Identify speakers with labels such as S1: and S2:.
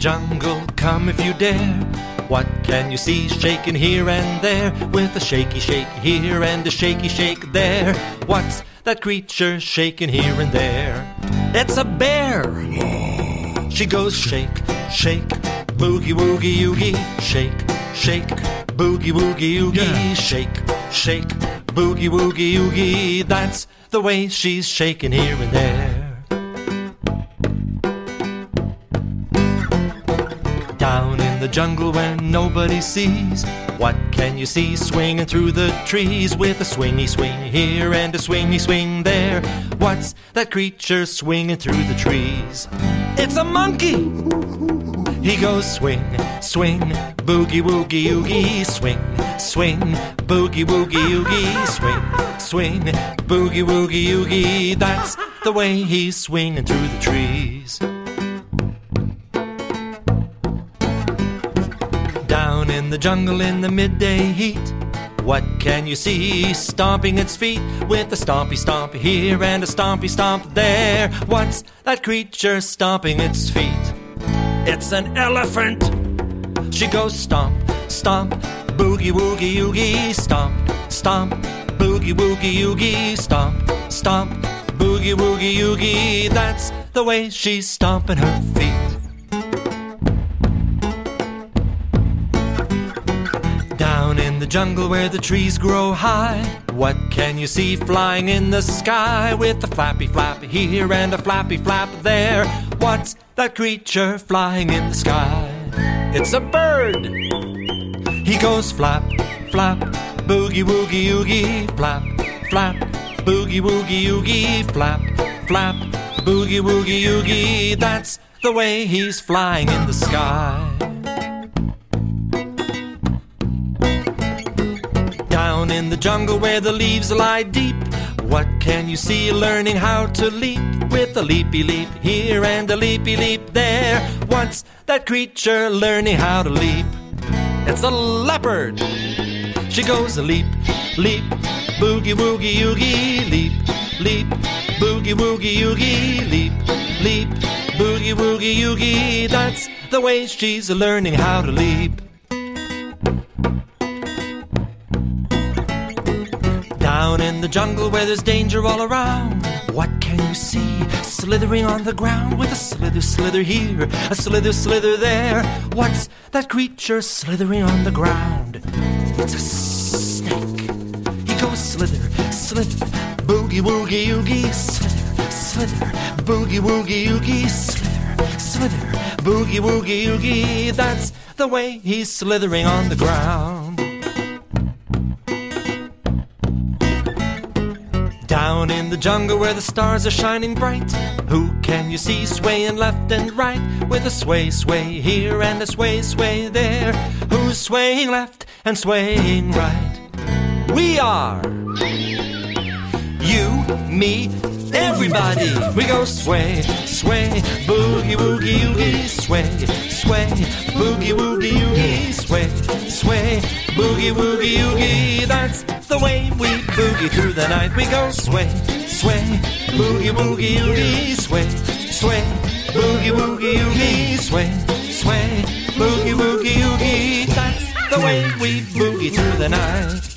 S1: jungle, come if you dare. What can you see shaking here and there? With a shaky shake here and a shaky shake there. What's that creature shaking here and there? It's a bear! She goes shake, shake, boogie woogie oogie, shake, shake, boogie woogie oogie,
S2: Yeah.
S1: shake, shake, boogie woogie oogie. That's the way she's shaking here and there. The jungle where nobody sees. What can you see swinging through the trees with a swingy swing here and a swingy swing there? What's that creature swinging through the trees? It's a monkey! He goes swing, swing, boogie woogie oogie, swing, swing, boogie woogie oogie, swing, swing, boogie woogie oogie. That's the way he's swinging through the trees. The jungle in the midday heat. What can you see stomping its feet with a stompy stomp here and a stompy stomp there? What's that creature stomping its feet? It's an elephant. She goes stomp, stomp, boogie woogie oogie, stomp, stomp, boogie woogie oogie, stomp, stomp, boogie woogie oogie. That's the way she's stomping her feet. Jungle where the trees grow high, what can you see flying in the sky with a flappy flap here and a flappy flap there? What's that creature flying in the sky? It's a bird. He goes flap, flap, boogie woogie oogie, flap, flap, boogie woogie oogie, flap, flap, boogie woogie oogie. That's the way he's flying in the sky. Down in the jungle where the leaves lie deep, what can you see learning how to leap? With a leapy leap here and a leapy leap there. What's that creature learning how to leap? It's a leopard. She goes a leap, leap, boogie woogie oogie, leap, leap, boogie woogie oogie, leap, leap, boogie woogie oogie. That's the way she's learning how to leap. In the jungle where there's danger all around. What can you see? Slithering on the ground with a slither, slither here, a slither, slither there. What's that creature slithering on the ground? It's a snake. He goes slither, slither, boogie woogie oogie, slither, slither, boogie woogie oogie, slither, slither, boogie woogie oogie. That's the way he's slithering on the ground. Down in the jungle where the stars are shining bright, who can you see swaying left and right with a sway, sway here and a sway, sway there? Who's swaying left and swaying right? We are you, me, everybody. We go sway, sway, boogie woogie oogie, sway, sway, boogie woogie oogie, sway, sway, boogie woogie oogie. That's the way we boogie through the night. We go sway, sway, boogie woogie oogie, sway, sway, boogie woogie oogie, sway, sway, boogie woogie oogie. That's the way we boogie through the night.